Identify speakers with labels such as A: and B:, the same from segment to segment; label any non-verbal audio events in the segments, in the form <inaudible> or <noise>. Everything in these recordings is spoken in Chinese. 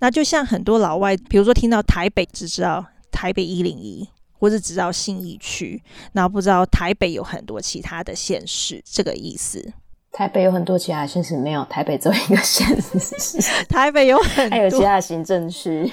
A: 那就像很多老外，比如说听到台北，只知道台北一零一，或者只知道信义区，然后不知道台北有很多其他的县市，这个意思。
B: 台北有很多其他县市，没 <laughs> 有台北只有一个县市。
A: 台北有很多，<laughs>
B: 还有其他行政区。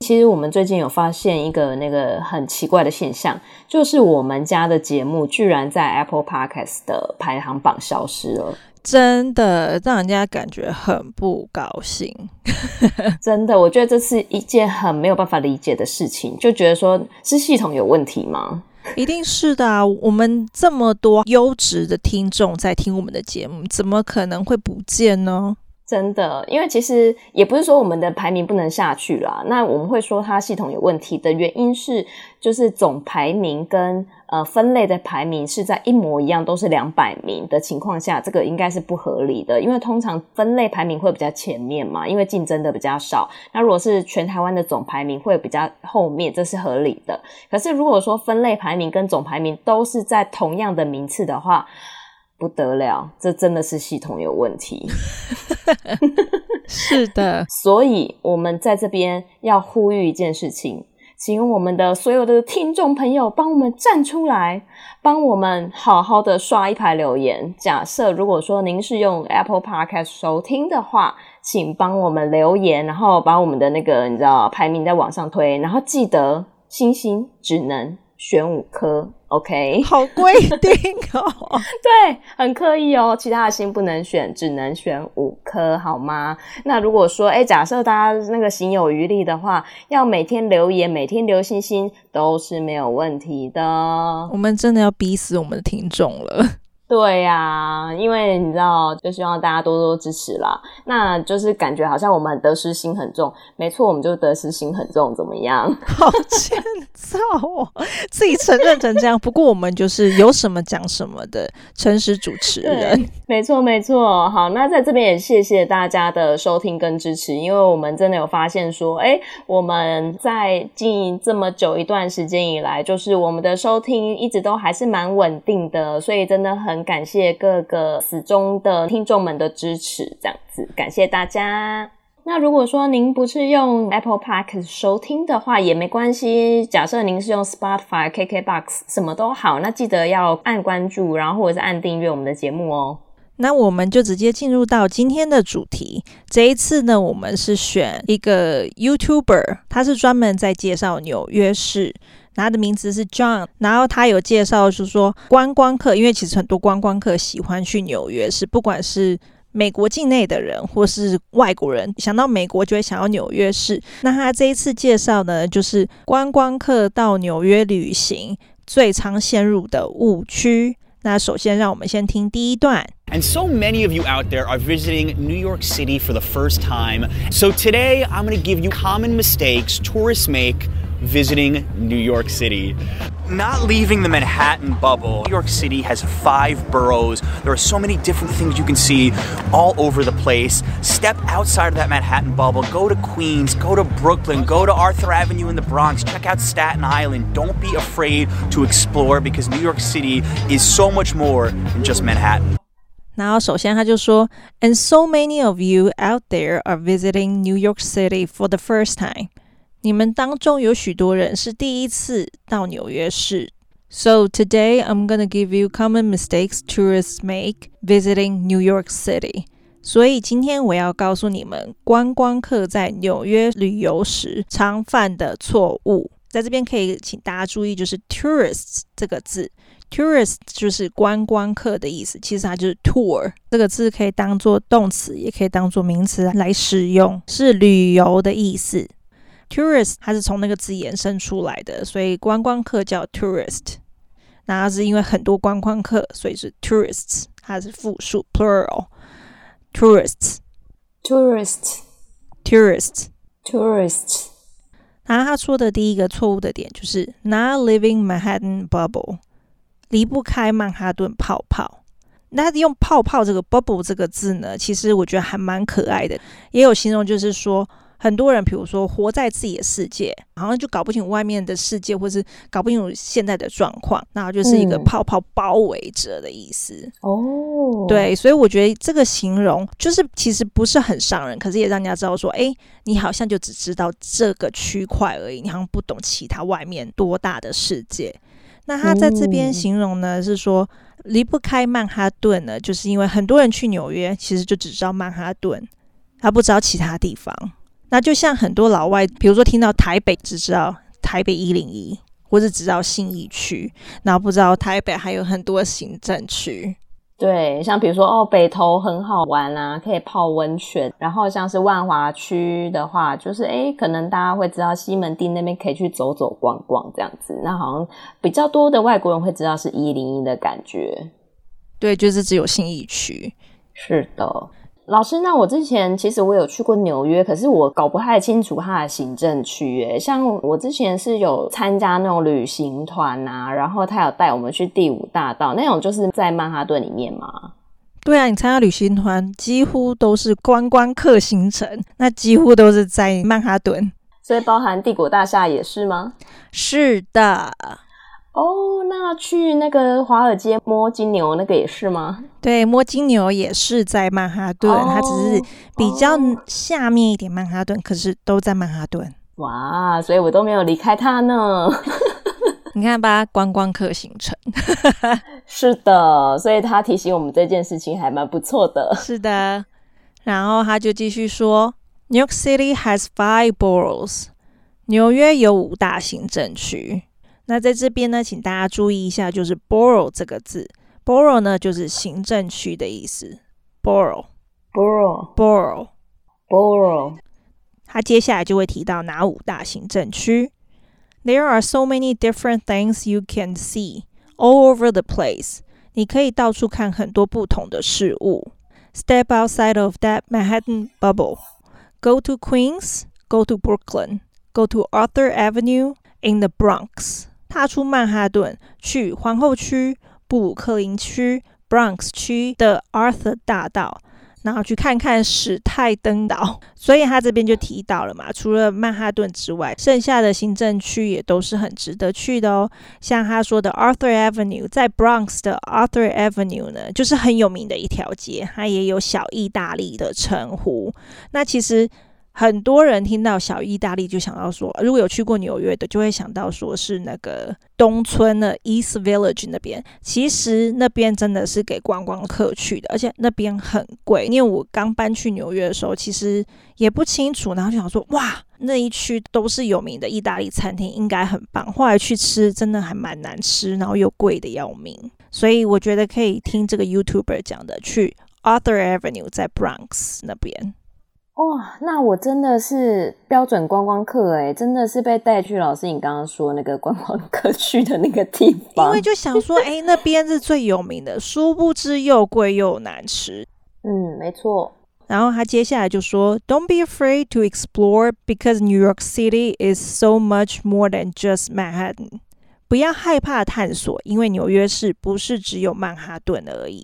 B: 其实我们最近有发现一个那个很奇怪的现象，就是我们家的节目居然在 Apple Podcast 的排行榜消失了。
A: 真的让人家感觉很不高兴，<laughs>
B: 真的，我觉得这是一件很没有办法理解的事情，就觉得说是系统有问题吗？
A: 一定是的啊！我们这么多优质的听众在听我们的节目，怎么可能会不见呢？
B: 真的，因为其实也不是说我们的排名不能下去啦。那我们会说它系统有问题的原因是，就是总排名跟。呃，分类的排名是在一模一样，都是两百名的情况下，这个应该是不合理的。因为通常分类排名会比较前面嘛，因为竞争的比较少。那如果是全台湾的总排名会比较后面，这是合理的。可是如果说分类排名跟总排名都是在同样的名次的话，不得了，这真的是系统有问题。<laughs> <laughs>
A: 是的，
B: 所以我们在这边要呼吁一件事情。请我们的所有的听众朋友帮我们站出来，帮我们好好的刷一排留言。假设如果说您是用 Apple Podcast 收听的话，请帮我们留言，然后把我们的那个你知道排名再往上推，然后记得星星只能选五颗。OK，<laughs>
A: 好规定哦，<laughs>
B: 对，很刻意哦，其他的星不能选，只能选五颗，好吗？那如果说，哎，假设大家那个行有余力的话，要每天留言，每天留星星，都是没有问题的。
A: 我们真的要逼死我们的听众了。
B: 对呀、啊，因为你知道，就希望大家多多支持啦。那就是感觉好像我们得失心很重，没错，我们就得失心很重，怎么样？<laughs>
A: 好欠揍哦，自己承认成这样。不过我们就是有什么讲什么的诚实主持人。
B: 没错，没错。好，那在这边也谢谢大家的收听跟支持，因为我们真的有发现说，哎，我们在经营这么久一段时间以来，就是我们的收听一直都还是蛮稳定的，所以真的很。很感谢各个死忠的听众们的支持，这样子感谢大家。那如果说您不是用 Apple Podcast 收听的话，也没关系。假设您是用 Spotify、KKBox，什么都好，那记得要按关注，然后或者是按订阅我们的节目哦。
A: 那我们就直接进入到今天的主题。这一次呢，我们是选一个 YouTuber，他是专门在介绍纽约市。他的名字是 John，然后他有介绍，就是说观光客，因为其实很多观光客喜欢去纽约市，不管是美国境内的人或是外国人，想到美国就会想到纽约市。那他这一次介绍呢，就是观光客到纽约旅行最常陷入的误区。那首先让我们先听第一段。
C: And so many of you out there are visiting New York City for the first time. So today I'm going to give you common mistakes tourists make. Visiting New York City. Not leaving the Manhattan bubble. New York City has five boroughs. There are so many different things you can see all over the place. Step outside of that Manhattan bubble. Go to Queens, go to Brooklyn, go to Arthur Avenue in the Bronx. Check out Staten Island. Don't be afraid to explore because New York City is so much more than just Manhattan.
A: 然后，首先他就说，And so many of you out there are visiting New York City for the first time. 你们当中有许多人是第一次到纽约市。So today I'm gonna give you common mistakes tourists make visiting New York City。所以今天我要告诉你们，观光客在纽约旅游时常犯的错误。在这边可以请大家注意，就是 tourists 这个字，tourist 就是观光客的意思，其实它就是 tour 这个字可以当做动词，也可以当做名词来使用，是旅游的意思。Tourist 它是从那个字延伸出来的，所以观光客叫 tourist。那是因为很多观光客，所以是 tourists，它是复数 plural。
B: tourists，tourists，tourists。
A: 然后他说的第一个错误的点就是 not living Manhattan bubble，离不开曼哈顿泡泡。那用泡泡这个 bubble 这个字呢，其实我觉得还蛮可爱的，也有形容就是说。很多人，比如说活在自己的世界，好像就搞不清外面的世界，或是搞不清楚现在的状况，那就是一个泡泡包围着的意思。哦，对，所以我觉得这个形容就是其实不是很伤人，可是也让人家知道说，哎，你好像就只知道这个区块而已，你好像不懂其他外面多大的世界。那他在这边形容呢，是说离不开曼哈顿呢，就是因为很多人去纽约，其实就只知道曼哈顿，他不知道其他地方。那就像很多老外，比如说听到台北，只知道台北一零一，或者只知道信义区，然后不知道台北还有很多行政区。
B: 对，像比如说哦，北投很好玩啊，可以泡温泉。然后像是万华区的话，就是诶，可能大家会知道西门町那边可以去走走逛逛这样子。那好像比较多的外国人会知道是一零一的感觉。
A: 对，就是只有信义区。
B: 是的。老师，那我之前其实我有去过纽约，可是我搞不太清楚它的行政区。诶，像我之前是有参加那种旅行团啊，然后他有带我们去第五大道那种，就是在曼哈顿里面嘛。
A: 对啊，你参加旅行团几乎都是观光客行程，那几乎都是在曼哈顿，
B: 所以包含帝国大厦也是吗？
A: 是的。
B: 哦，那去那个华尔街摸金牛那个也是吗？
A: 对，摸金牛也是在曼哈顿，哦、它只是比较下面一点曼哈顿，哦、可是都在曼哈顿。
B: 哇，所以我都没有离开它呢。<laughs> <laughs>
A: 你看吧，观光客行程。
B: 是的，所以他提醒我们这件事情还蛮不错的。
A: 是的，然后他就继续说，New York City has five boroughs。纽约有五大行政区。那在这边呢，请大家注意一下，就是 borough 这个字，borough 呢就是行政区的意思，borough，borough，borough，borough。它接下来就会提到哪五大行政区？There are so many different things you can see all over the place。你可以到处看很多不同的事物。Step outside of that Manhattan bubble. Go to Queens. Go to Brooklyn. Go to Arthur Avenue in the Bronx. 踏出曼哈顿，去皇后区、布鲁克林区、Bronx 区的 Arthur 大道，然后去看看史泰登岛。<laughs> 所以他这边就提到了嘛，除了曼哈顿之外，剩下的行政区也都是很值得去的哦。像他说的 Arthur Avenue，在 Bronx 的 Arthur Avenue 呢，就是很有名的一条街，它也有小意大利的称呼。那其实。很多人听到小意大利就想到说，如果有去过纽约的，就会想到说是那个东村的 East Village 那边。其实那边真的是给观光客去的，而且那边很贵。因为我刚搬去纽约的时候，其实也不清楚，然后就想说，哇，那一区都是有名的意大利餐厅，应该很棒。后来去吃，真的还蛮难吃，然后又贵的要命。所以我觉得可以听这个 YouTuber 讲的，去 Arthur Avenue 在 Bronx 那边。
B: 哇，那我真的是标准观光客诶，真的是被带去老师你刚刚说那个观光客 <laughs> 去的那个地方，
A: 因为就想说，哎，那边是最有名的，殊不知又贵又难吃。
B: 嗯，没错。
A: 然后他接下来就说，Don't be afraid to explore because New York City is so much more than just Manhattan。不要害怕探索，因为纽约市不是只有曼哈顿而已。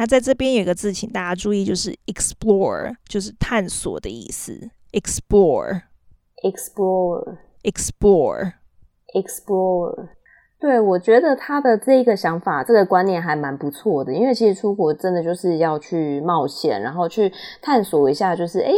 A: 那在这边有个字，请大家注意，就是 explore，就是探索的意思。
B: explore，explore，explore，explore。对，我觉得他的这个想法，这个观念还蛮不错的，因为其实出国真的就是要去冒险，然后去探索一下，就是诶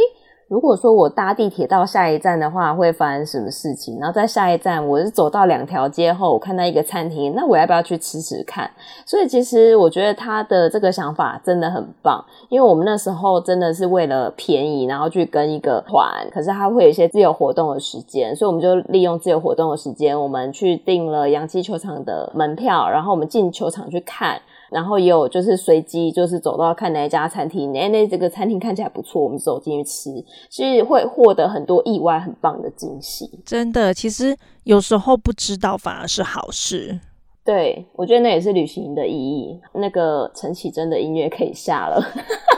B: 如果说我搭地铁到下一站的话，会发生什么事情？然后在下一站，我是走到两条街后，我看到一个餐厅，那我要不要去吃吃看？所以其实我觉得他的这个想法真的很棒，因为我们那时候真的是为了便宜，然后去跟一个团，可是他会有一些自由活动的时间，所以我们就利用自由活动的时间，我们去订了洋基球场的门票，然后我们进球场去看。然后也有就是随机，就是走到看哪一家餐厅，哎，那这个餐厅看起来不错，我们走进去吃，其实会获得很多意外、很棒的惊喜。
A: 真的，其实有时候不知道反而是好事。
B: 对，我觉得那也是旅行的意义。那个陈绮贞的音乐可以下了。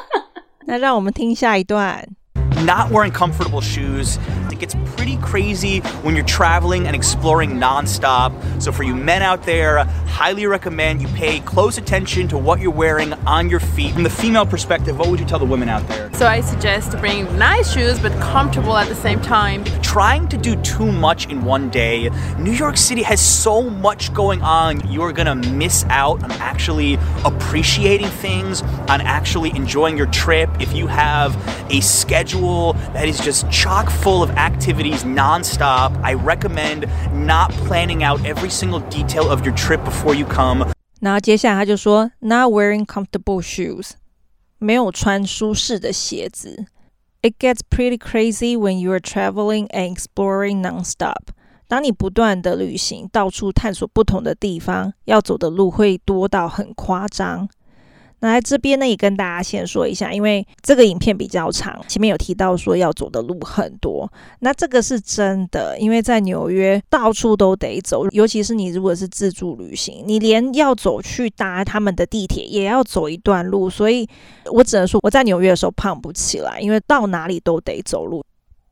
B: <laughs>
A: 那让我们听下一段。
C: Not wearing comfortable shoes. Pretty crazy when you're traveling and exploring nonstop. So, for you men out there, highly recommend you pay close attention to what you're wearing on your feet. From the female perspective, what would you tell the women out there?
D: So, I suggest to bring nice shoes but comfortable at the same time.
C: Trying to do too much in one day. New York City has so much going on. You are going to miss out on actually appreciating things, on actually enjoying your trip. If you have a schedule, that is just chock full of activities nonstop. I recommend not planning out every single detail of your trip before you come.
A: 然后接下来他就说，not wearing comfortable shoes，没有穿舒适的鞋子。It gets pretty crazy when you are traveling and exploring nonstop。当你不断的旅行，到处探索不同的地方，要走的路会多到很夸张。 那这边呢，也跟大家先说一下，因为这个影片比较长，前面有提到说要走的路很多，那这个是真的，因为在纽约到处都得走，尤其是你如果是自助旅行，你连要走去搭他们的地铁也要走一段路，所以我只能说我在纽约的时候胖不起来，因为到哪里都得走路。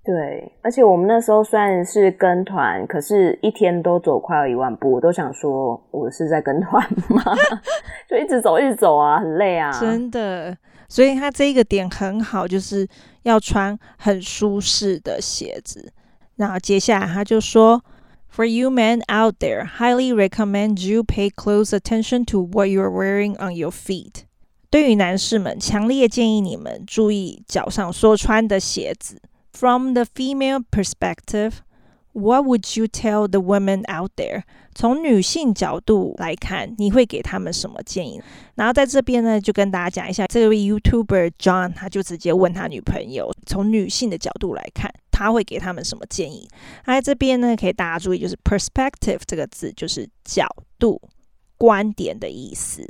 B: 对，而且我们那时候虽然是跟团，可是一天都走快要一万步，我都想说我是在跟团吗？<laughs> 就一直走，一直走啊，很累啊，
A: 真的。所以他这一个点很好，就是要穿很舒适的鞋子。然后接下来他就说，For you men out there, highly recommend you pay close attention to what you're wearing on your feet。对于男士们，强烈建议你们注意脚上所穿的鞋子。From the female perspective, what would you tell the women out there？从女性角度来看，你会给他们什么建议？然后在这边呢，就跟大家讲一下，这位 YouTuber John 他就直接问他女朋友，从女性的角度来看，他会给他们什么建议？那在这边呢，可以大家注意，就是 perspective 这个字就是角度、观点的意思。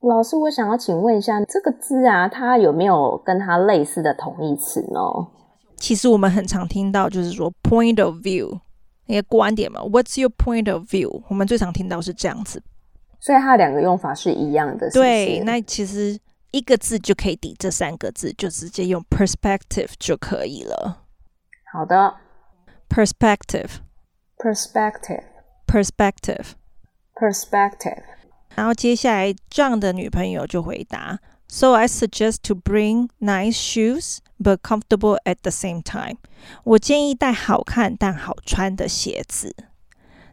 B: 老师，我想要请问一下，这个字啊，它有没有跟它类似的同义词呢？
A: 其实我们很常听到，就是说 point of view 那个观点嘛，What's your point of view？我们最常听到是这样子，
B: 所以它两个用法是一样的？
A: 对，那其实一个字就可以抵这三个字，就直接用 perspective 就可以了。
B: 好的
A: ，perspective，perspective，perspective，perspective。然后接下来，John 的女朋友就回答。So I suggest to bring nice shoes, but comfortable at the same time. 我建议带好看但好穿的鞋子。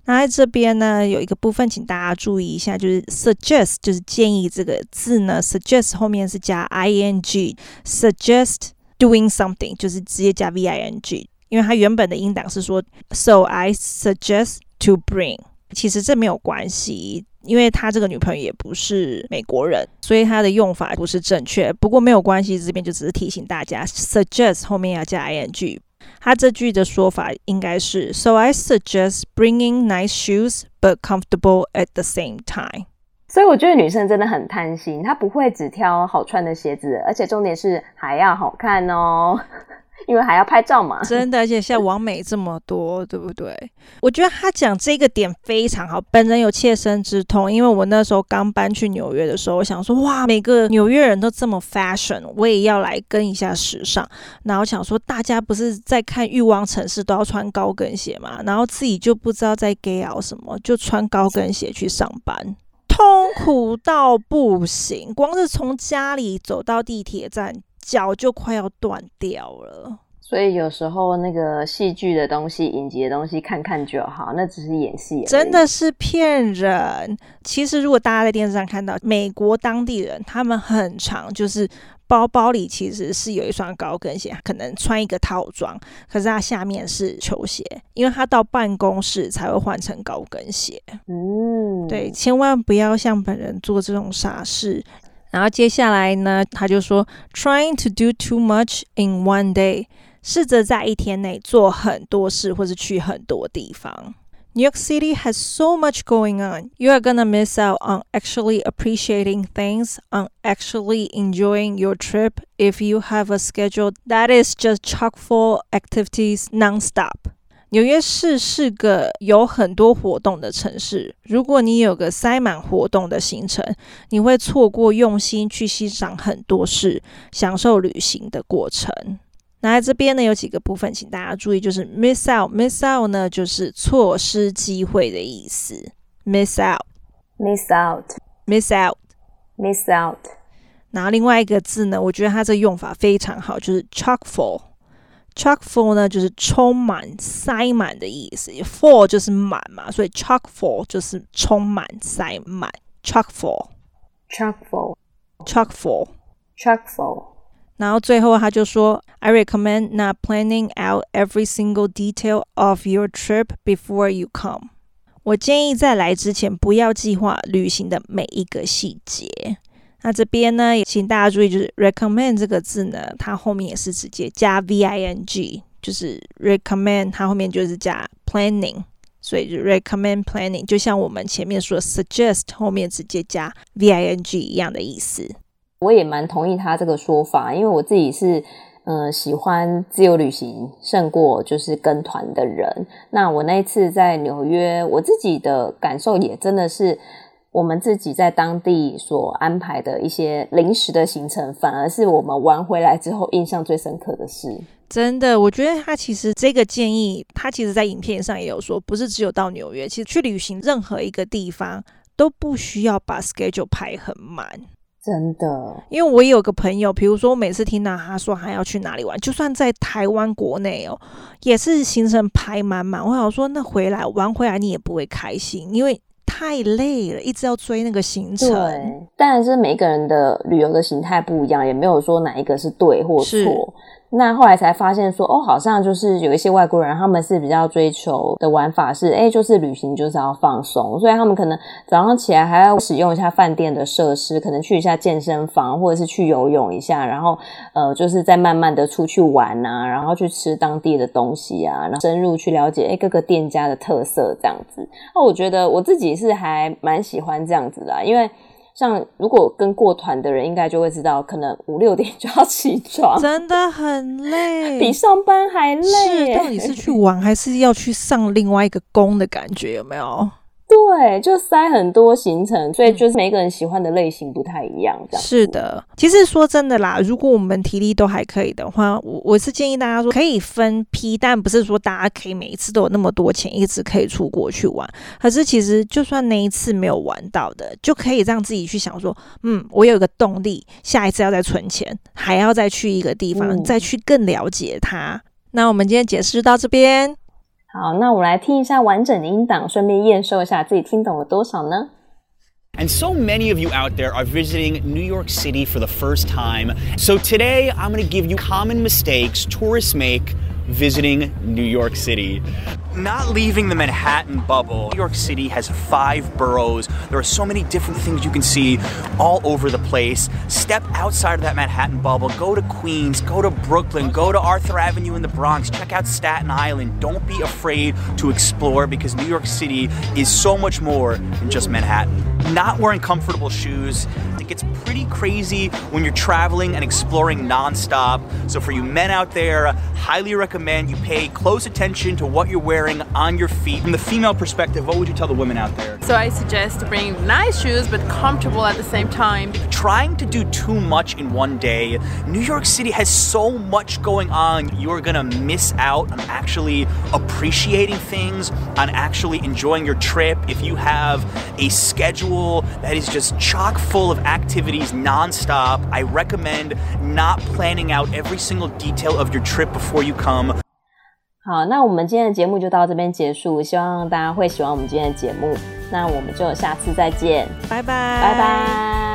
A: 那在这边呢，有一个部分，请大家注意一下，就是 suggest 就是建议这个字呢，suggest 后面是加 ing，suggest doing something 就是直接加 ving，因为它原本的音档是说 So I suggest to bring，其实这没有关系。 因为他这个女朋友也不是美国人，所以他的用法不是正确。不过没有关系，这边就只是提醒大家，suggest 后面要加 ing。他这句的说法应该是，So I suggest bringing nice shoes, but comfortable at the same time。
B: 所以我觉得女生真的很贪心，她不会只挑好穿的鞋子，而且重点是还要好看哦。因为还要拍照嘛，
A: 真的，而且现在网美这么多，对不对？我觉得他讲这个点非常好，本人有切身之痛。因为我那时候刚搬去纽约的时候，我想说，哇，每个纽约人都这么 fashion，我也要来跟一下时尚。然后想说，大家不是在看《欲望城市》都要穿高跟鞋嘛？然后自己就不知道在 gay 搞什么，就穿高跟鞋去上班，痛苦到不行，光是从家里走到地铁站。脚就快要断掉了，
B: 所以有时候那个戏剧的东西、影集的东西看看就好，那只是演戏，
A: 真的是骗人。其实如果大家在电视上看到美国当地人，他们很长就是包包里其实是有一双高跟鞋，可能穿一个套装，可是它下面是球鞋，因为他到办公室才会换成高跟鞋。嗯，对，千万不要像本人做这种傻事。然后接下来呢，他就说，trying to do too much in one day，试着在一天内做很多事，或是去很多地方。New York City has so much going on. You are gonna miss out on actually appreciating things, on actually enjoying your trip if you have a schedule that is just chock full activities nonstop. 纽约市是个有很多活动的城市。如果你有个塞满活动的行程，你会错过用心去欣赏很多事、享受旅行的过程。那在这边呢，有几个部分，请大家注意，就是 miss out，miss out 呢就是错失机会的意思。miss
B: out，miss
A: out，miss
B: out，miss out。
A: 然后另外一个字呢，我觉得它这用法非常好，就是 chock full。chock full 呢，就是充满、塞满的意思。full 就是满嘛，所以 chock full 就是充满、塞满。chock
B: full，chock
A: full，chock
B: full，chock full。
A: 然后最后他就说，I recommend not planning out every single detail of your trip before you come。我建议在来之前不要计划旅行的每一个细节。 那这边呢，也请大家注意，就是 recommend 这个字呢，它后面也是直接加 v i n g，就是 recommend 它后面就是加 planning，所以就 recommend planning，就像我们前面说 suggest 后面直接加 v i n g 一样的意思。
B: 我也蛮同意他这个说法，因为我自己是嗯、喜欢自由旅行胜过就是跟团的人。那我那一次在纽约，我自己的感受也真的是。我们自己在当地所安排的一些临时的行程，反而是我们玩回来之后印象最深刻的事。
A: 真的，我觉得他其实这个建议，他其实在影片上也有说，不是只有到纽约，其实去旅行任何一个地方都不需要把 schedule 排很满。
B: 真的，
A: 因为我也有个朋友，比如说我每次听到他说他要去哪里玩，就算在台湾国内哦，也是行程排满满。我想说，那回来玩回来你也不会开心，因为。太累了，一直要追那个行程。
B: 对，当然是每个人的旅游的形态不一样，也没有说哪一个是对或错。那后来才发现说，哦，好像就是有一些外国人，他们是比较追求的玩法是，哎，就是旅行就是要放松，所以他们可能早上起来还要使用一下饭店的设施，可能去一下健身房，或者是去游泳一下，然后呃，就是再慢慢的出去玩啊，然后去吃当地的东西啊，然后深入去了解，哎，各个店家的特色这样子。那我觉得我自己是还蛮喜欢这样子的，因为。像如果跟过团的人，应该就会知道，可能五六点就要起床，
A: 真的很累，
B: 比上班还累。
A: 是，到底是去玩还是要去上另外一个工的感觉，有没有？
B: 对，就塞很多行程，所以就是每个人喜欢的类型不太一样，这样。
A: 是的，其实说真的啦，如果我们体力都还可以的话，我我是建议大家说可以分批，但不是说大家可以每一次都有那么多钱，一直可以出国去玩。可是其实就算那一次没有玩到的，就可以让自己去想说，嗯，我有一个动力，下一次要再存钱，还要再去一个地方，嗯、再去更了解它。那我们今天解释就到这边。
B: 好，那我们来听一下完整的音档，顺便验收一下自己听懂了多少呢？
C: ？And so many of you out there are visiting New York City for the first time. So today I'm going to give you common mistakes tourists make visiting New York City. Not leaving the Manhattan bubble. New York City has five boroughs. There are so many different things you can see all over the place. Step outside of that Manhattan bubble. Go to Queens, go to Brooklyn, go to Arthur Avenue in the Bronx. Check out Staten Island. Don't be afraid to explore because New York City is so much more than just Manhattan. Not wearing comfortable shoes. It gets pretty crazy when you're traveling and exploring nonstop. So for you men out there, highly recommend you pay close attention to what you're wearing on your feet. From the female perspective, what would you tell the women out there?
D: So I suggest bring nice shoes but comfortable at the same time.
C: Trying to do too much in one day. New York City has so much going on. You're gonna miss out on actually appreciating things, on actually enjoying your trip. If you have a schedule that is just chock full of activities nonstop, I recommend not planning out every single detail of your trip before you come.
B: 好，那我们今天的节目就到这边结束，希望大家会喜欢我们今天的节目。那我们就下次再见，
A: 拜拜，
B: 拜拜。